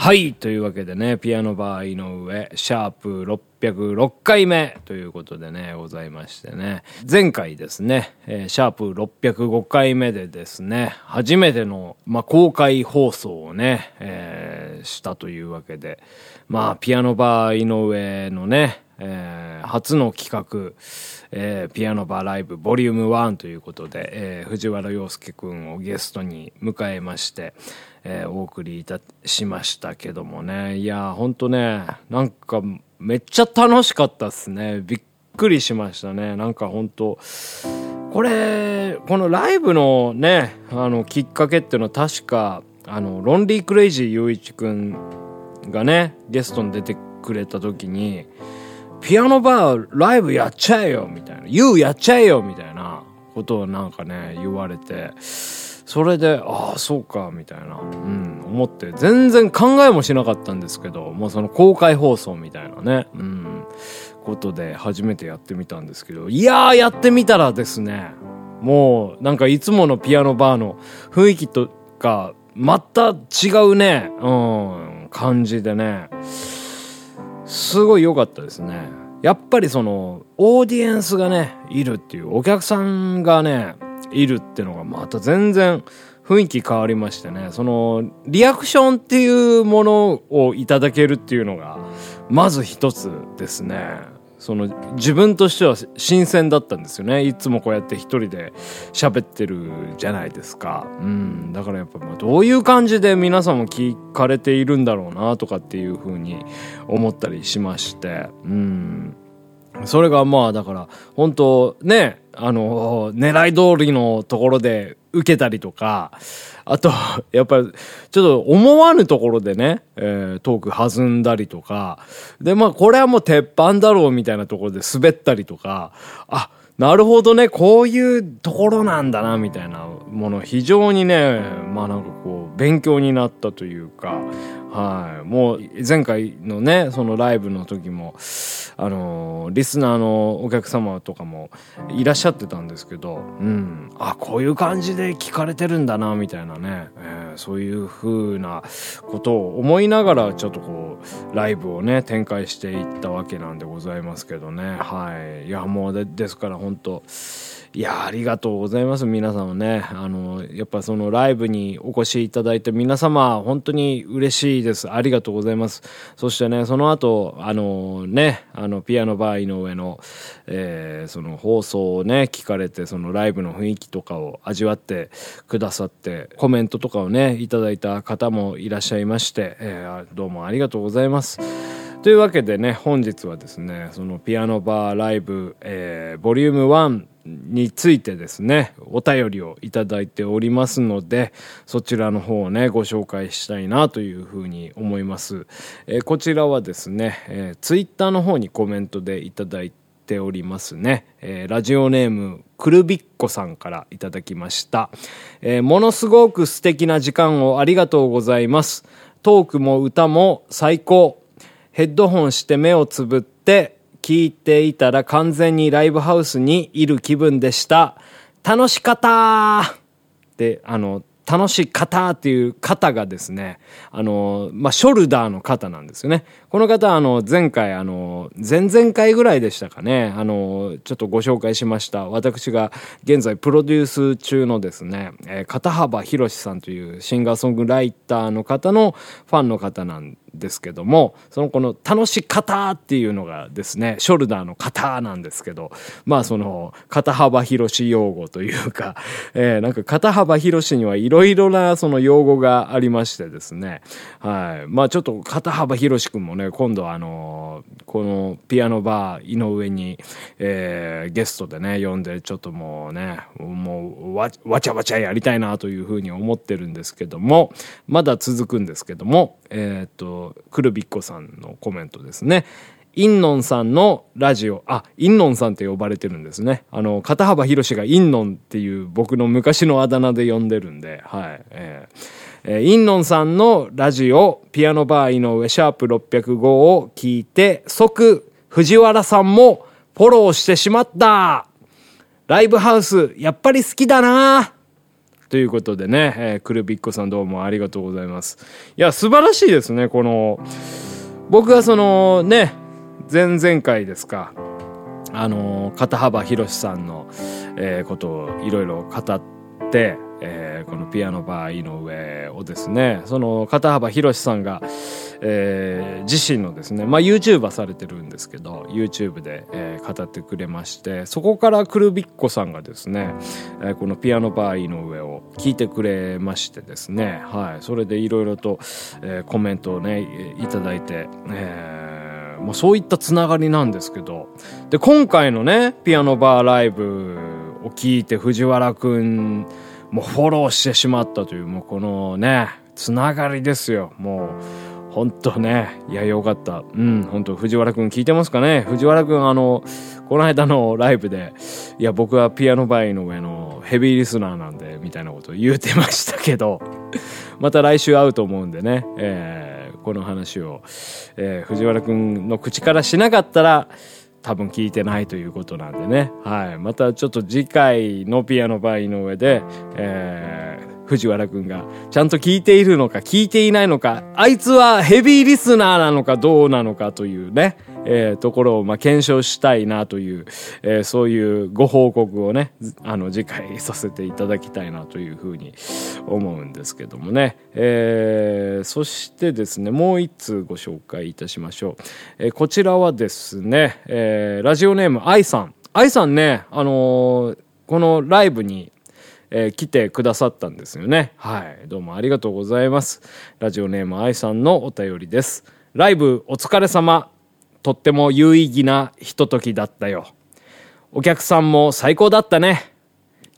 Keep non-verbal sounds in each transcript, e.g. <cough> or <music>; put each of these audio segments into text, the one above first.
はい。というわけでね、ピアノバー井上、シャープ606回目ということでね、ございましてね。前回ですね、えー、シャープ605回目でですね、初めての、まあ、公開放送をね、えー、したというわけで、まあ、ピアノバー井上のね、えー、初の企画、えー、ピアノバーライブボリューム1ということで、えー、藤原洋介くんをゲストに迎えまして、えー、お送りいたしましたけどもね。いや、ほんとね、なんかめっちゃ楽しかったっすね。びっくりしましたね。なんかほんと、これ、このライブのね、あの、きっかけっていうのは確か、あの、ロンリークレイジー雄一くんがね、ゲストに出てくれた時に、ピアノバーライブやっちゃえよみたいな。You やっちゃえよみたいなことをなんかね、言われて、それで、ああ、そうか、みたいな、うん、思って、全然考えもしなかったんですけど、もうその公開放送みたいなね、うん、ことで初めてやってみたんですけど、いやー、やってみたらですね、もう、なんかいつものピアノバーの雰囲気とか、また違うね、うん、感じでね、すごい良かったですね。やっぱりその、オーディエンスがね、いるっていう、お客さんがね、いるってのがまた全然雰囲気変わりましてね、その、リアクションっていうものをいただけるっていうのが、まず一つですね。その自分としては新鮮だったんですよね。いつもこうやって一人で喋ってるじゃないですか。うん。だからやっぱどういう感じで皆さんも聞かれているんだろうなとかっていうふうに思ったりしまして。うん。それがまあだから本当ね、あの、狙い通りのところで受けたりとか、あと、<laughs> やっぱり、ちょっと思わぬところでね、えー、トーク弾んだりとか、で、まあ、これはもう鉄板だろうみたいなところで滑ったりとか、あ、なるほどね、こういうところなんだな、みたいなもの、非常にね、まあなんかこう、勉強になったというか、はい。もう、前回のね、そのライブの時も、あのー、リスナーのお客様とかもいらっしゃってたんですけど、うん。あ、こういう感じで聞かれてるんだな、みたいなね、えー、そういう風なことを思いながら、ちょっとこう、ライブをね、展開していったわけなんでございますけどね。はい。いや、もうで、ですから本当いや、ありがとうございます。皆さんね。あの、やっぱそのライブにお越しいただいて皆様、本当に嬉しいです。ありがとうございます。そしてね、その後、あのね、あの、ピアノバー井上の、えー、その放送をね、聞かれて、そのライブの雰囲気とかを味わってくださって、コメントとかをね、いただいた方もいらっしゃいまして、えー、どうもありがとうございます。というわけでね、本日はですね、そのピアノバーライブ、えー、ボリューム1についてですね、お便りをいただいておりますので、そちらの方をね、ご紹介したいなというふうに思います。えー、こちらはですね、えー、ツイッターの方にコメントでいただいておりますね。えー、ラジオネーム、くるびっこさんからいただきました。えー、ものすごく素敵な時間をありがとうございます。トークも歌も最高。ヘッドホンして目をつぶって聞いていたら完全にライブハウスにいる気分でした。楽しかったって、あの、楽しい方っていう方がですね、あの、まあ、ショルダーの方なんですよね。この方、あの、前回、あの、前々回ぐらいでしたかね、あの、ちょっとご紹介しました。私が現在プロデュース中のですね、えー、片幅博さんというシンガーソングライターの方のファンの方なんですけども、そのこの楽し方っていうのがですね、ショルダーの型なんですけど、まあその、肩幅広し用語というか、<laughs> えー、なんか肩幅広しにはいろいろなその用語がありましてですね、はい。まあちょっと肩幅広しくんもね、今度あの、このピアノバー井上に、えー、ゲストでね、呼んで、ちょっともうね、もうわ、わちゃわちゃやりたいなというふうに思ってるんですけども、まだ続くんですけども、えっ、と、くるびっこさんのコメントですね。インノンさんのラジオ、あ、インノンさんって呼ばれてるんですね。あの、片幅博士がインノンっていう僕の昔のあだ名で呼んでるんで、はい。えー、えー、インノンさんのラジオ、ピアノバー井上シャープ605を聞いて、即、藤原さんもフォローしてしまった。ライブハウス、やっぱり好きだな。ということでね、えー、くるびっこさんどうもありがとうございます。いや、素晴らしいですね、この、僕はそのね、前々回ですか、あの、片幅博さんの、えー、ことをいろいろ語って、えー、このピアノバー井上をですね、その片幅博さんが、えー、自身のですね、まあ YouTuber されてるんですけど、YouTube で、えー、語ってくれまして、そこからくるびっこさんがですね、えー、このピアノバー井上を聞いてくれましてですね、はい、それでいろいろと、えー、コメントをね、いただいて、えー、もうそういったつながりなんですけど、で、今回のね、ピアノバーライブを聞いて藤原くん、もうフォローしてしまったという、もうこのね、つながりですよ。もう、本当ね、いや、よかった。うん、本当藤原くん聞いてますかね？藤原くん、あの、この間のライブで、いや、僕はピアノバイの上のヘビーリスナーなんで、みたいなことを言うてましたけど、また来週会うと思うんでね、えー、この話を、えー、藤原くんの口からしなかったら、多分聞いてないということなんでね。はい。またちょっと次回のピアノ場合の上で、えー、藤原くんが、ちゃんと聞いているのか、聞いていないのか、あいつはヘビーリスナーなのかどうなのかというね、えー、ところを、まあ、検証したいなという、えー、そういうご報告をね、あの、次回させていただきたいなというふうに思うんですけどもね。えー、そしてですね、もう一通ご紹介いたしましょう。えー、こちらはですね、えー、ラジオネーム愛さん。愛さんね、あのー、このライブにえー、来てくださったんですよね。はい。どうもありがとうございます。ラジオネーム愛さんのお便りです。ライブお疲れ様。とっても有意義なひとときだったよ。お客さんも最高だったね。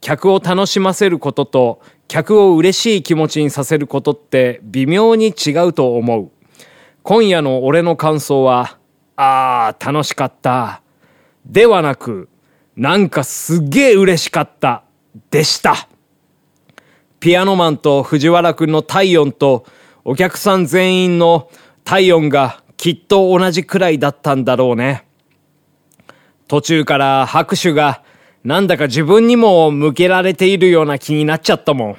客を楽しませることと、客を嬉しい気持ちにさせることって微妙に違うと思う。今夜の俺の感想は、あー、楽しかった。ではなく、なんかすげえ嬉しかった。でした。ピアノマンと藤原くんの体温とお客さん全員の体温がきっと同じくらいだったんだろうね。途中から拍手がなんだか自分にも向けられているような気になっちゃったもん。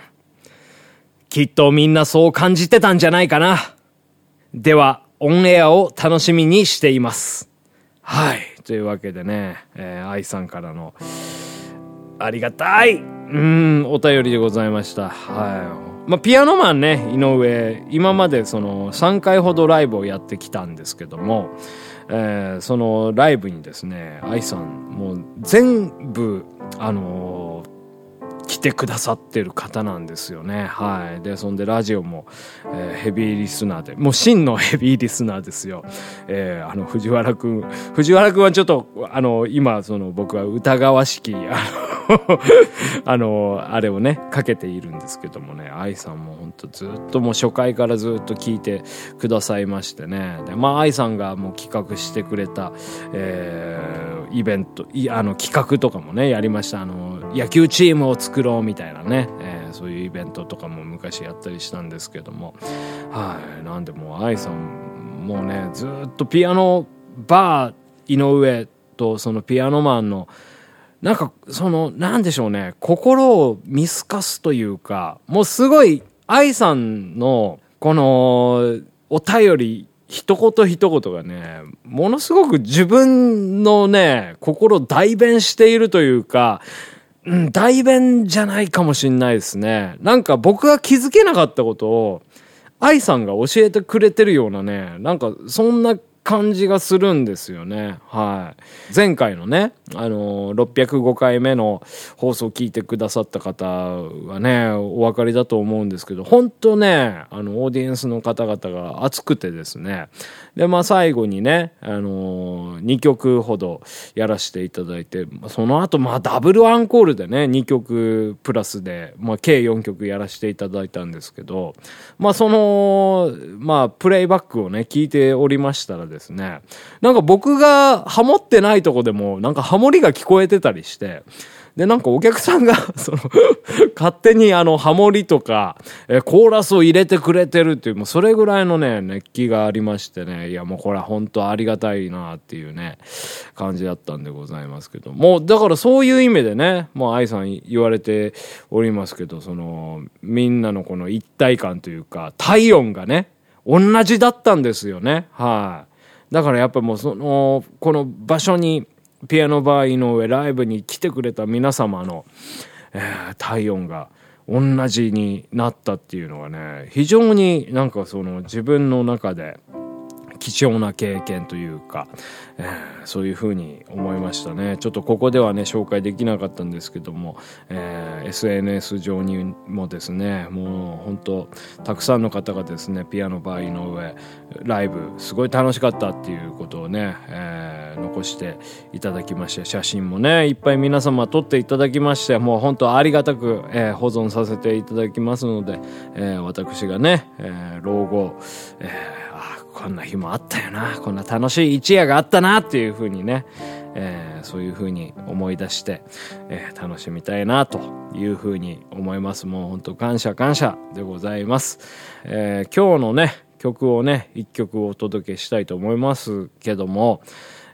きっとみんなそう感じてたんじゃないかな。では、オンエアを楽しみにしています。はい。というわけでね、えー、愛さんからの、ありがたいうん、お便りでございました。はい。まあ、ピアノマンね、井上、今までその3回ほどライブをやってきたんですけども、えー、そのライブにですね、愛さん、もう全部、あの来てくださってる方なんですよね。はい。で、そんでラジオも、えー、ヘビーリスナーで、もう真の <laughs> ヘビーリスナーですよ。えー、あの、藤原くん、藤原くんはちょっと、あの、今、その僕は疑わしき、あの、<laughs> あの、あれをね、かけているんですけどもね、愛さんも本当ずっともう初回からずっと聞いてくださいましてね。で、まあ愛さんがもう企画してくれた、えー、イベント、いあの企画とかもね、やりました。あの、野球チームを作ろうみたいなね、えー、そういうイベントとかも昔やったりしたんですけども。はい。なんでもう愛さんもうね、ずっとピアノバー井上とそのピアノマンのなんか、その、なんでしょうね、心を見透かすというか、もうすごい、愛さんの、この、お便り、一言一言がね、ものすごく自分のね、心代弁しているというか、うん、代弁じゃないかもしんないですね。なんか僕が気づけなかったことを、愛さんが教えてくれてるようなね、なんかそんな感じがするんですよね。はい。前回のね、あのー、605回目の放送を聞いてくださった方はね、お分かりだと思うんですけど、本当ね、あの、オーディエンスの方々が熱くてですね、で、まあ最後にね、あのー、2曲ほどやらせていただいて、その後、まあダブルアンコールでね、2曲プラスで、まあ計4曲やらせていただいたんですけど、まあその、まあプレイバックをね、聞いておりましたらですね、なんか僕がハモってないとこでも、なんかハモリが聞こえてたりして、で、なんかお客さんが <laughs> その勝手にあの、ハモリとか、えコーラスを入れてくれてるっていう、もうそれぐらいのね、熱気がありましてね、いやもうこれは本当ありがたいなっていうね、感じだったんでございますけど。もう、だからそういう意味でね、もう愛さん言われておりますけど、その、みんなのこの一体感というか、体温がね、同じだったんですよね。はい、だからやっぱもうその、この場所にピアノバー井上ライブに来てくれた皆様の、えー、体温が同じになったっていうのがね非常になんかその自分の中で貴重な経験というか、えー、そういうふうに思いましたね。ちょっとここではね紹介できなかったんですけども、えー、SNS 上にもですねもう本当たくさんの方がですねピアノバー井上ライブすごい楽しかったっていうことをね、えー、残していただきまして写真もねいっぱい皆様撮っていただきましてもう本当ありがたく、えー、保存させていただきますので、えー、私がね、え、老後、えこんな日もあったよな、こんな楽しい一夜があったなっていう風にね、えー、そういう風に思い出して、えー、楽しみたいなという風に思います。もう本当感謝感謝でございます。えー、今日のね、曲をね、一曲お届けしたいと思いますけども、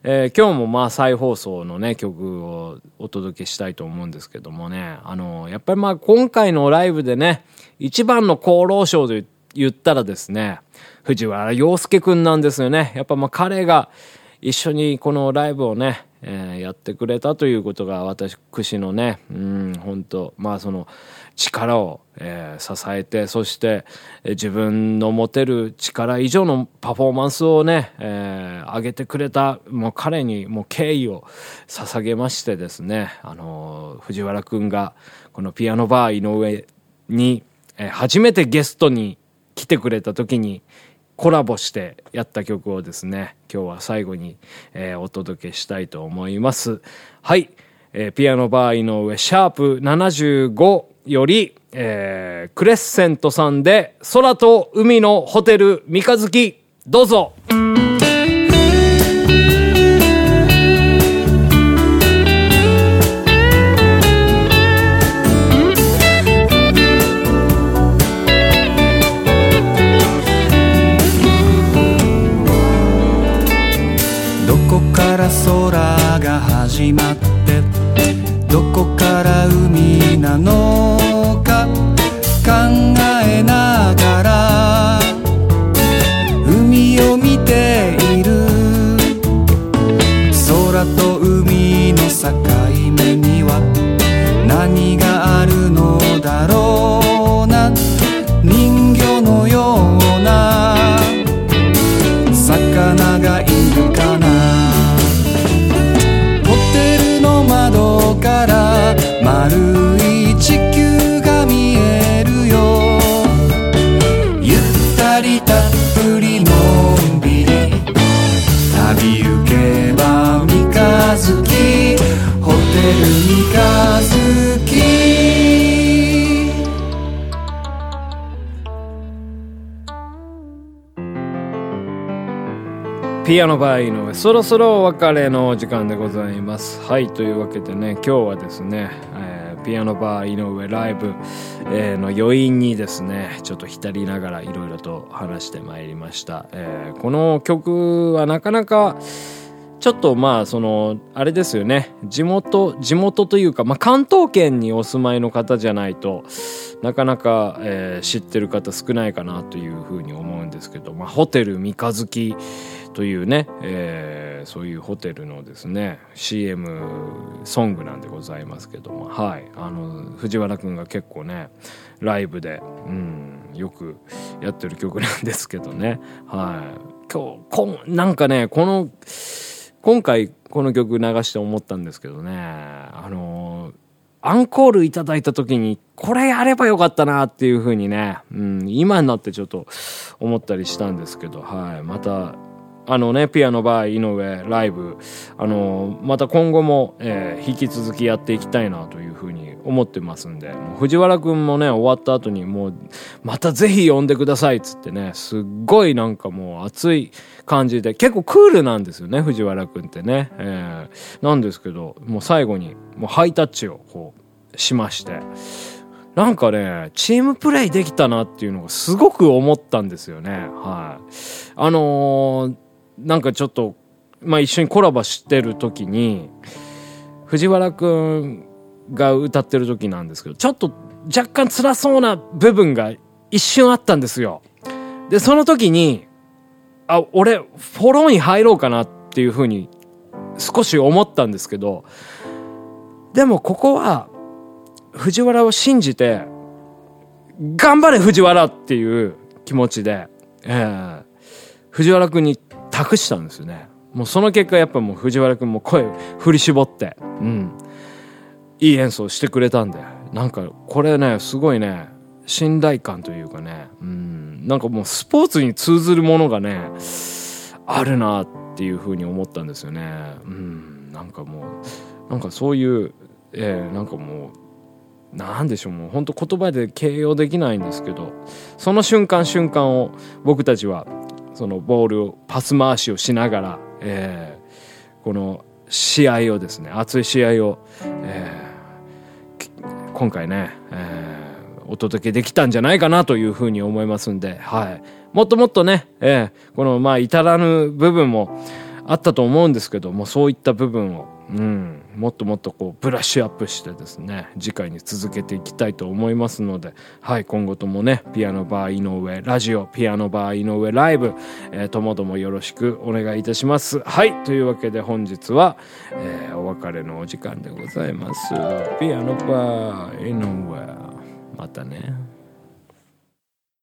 えー、今日もまあ再放送のね、曲をお届けしたいと思うんですけどもね、あの、やっぱりまあ今回のライブでね、一番の功労賞で言ったらですね、藤原洋介くんなんですよね。やっぱまあ彼が一緒にこのライブをね、えー、やってくれたということが私のね、うん、本当まあその力を、えー、支えて、そして、自分の持てる力以上のパフォーマンスをね、えー、上げてくれた、もう彼にもう敬意を捧げましてですね、あのー、藤原くんがこのピアノバー井上に、えー、初めてゲストに来てくれた時に、コラボしてやった曲をですね、今日は最後に、えー、お届けしたいと思います。はい。えー、ピアノバー井上シャープ75より、えー、クレッセントさんで空と海のホテル三日月どうぞ始まってどこから海なのピアノバー井上そろそろお別れの時間でございます。はいというわけでね今日はですね、えー、ピアノバー井上ライブ、えー、の余韻にですねちょっと浸りながらいろいろと話してまいりました、えー、この曲はなかなかちょっとまあそのあれですよね。地元地元というか、まあ、関東圏にお住まいの方じゃないとなかなか、えー、知ってる方少ないかなというふうに思うんですけど、まあ、ホテル三日月というね、えー、そういうホテルのですね CM ソングなんでございますけどもはい。あの藤原くんが結構ねライブで、うん、よくやってる曲なんですけどね。はい。今日こなんかねこの今回この曲流して思ったんですけどねあのアンコールいただいた時にこれやればよかったなっていう風にね、うん、今になってちょっと思ったりしたんですけど、はい。またあのね、ピアノバー井上ライブ、あの、また今後も、えー引き続きやっていきたいなというふうに思ってますんで、もう藤原くんもね、終わった後にもう、またぜひ呼んでくださいっつってね、すっごいなんかもう熱い感じで、結構クールなんですよね、藤原くんってね。えーなんですけど、もう最後に、もうハイタッチをこう、しまして、なんかね、チームプレイできたなっていうのがすごく思ったんですよね。はい。あのーなんかちょっと、まあ一緒にコラボしてる時に、藤原くんが歌ってる時なんですけど、ちょっと若干辛そうな部分が一瞬あったんですよ。で、その時に、あ、俺、フォローに入ろうかなっていうふうに少し思ったんですけど、でもここは、藤原を信じて、頑張れ藤原っていう気持ちで、えー藤原くんに託したんですよね。もうその結果やっぱもう藤原くんも声振り絞って、うん。いい演奏してくれたんで、なんかこれね、すごいね、信頼感というかね、うん。なんかもうスポーツに通ずるものがね、あるなっていうふうに思ったんですよね。うん。なんかもう、なんかそういう、えーなんかもう、なんでしょう、もう本当言葉で形容できないんですけど、その瞬間瞬間を僕たちは、そのボールを、パス回しをしながら、えーこの試合をですね、熱い試合を、えー今回ね、えーお届けできたんじゃないかなというふうに思いますんで、はい。もっともっとね、えーこの、まあ、至らぬ部分もあったと思うんですけども、そういった部分を、うん、もっともっとこう、ブラッシュアップしてですね、次回に続けていきたいと思いますので、はい、今後ともね、ピアノバー井上ラジオ、ピアノバー井上ライブ、えーともどもよろしくお願いいたします。はい、というわけで本日は、えーお別れのお時間でございます。ピアノバー井上、またね。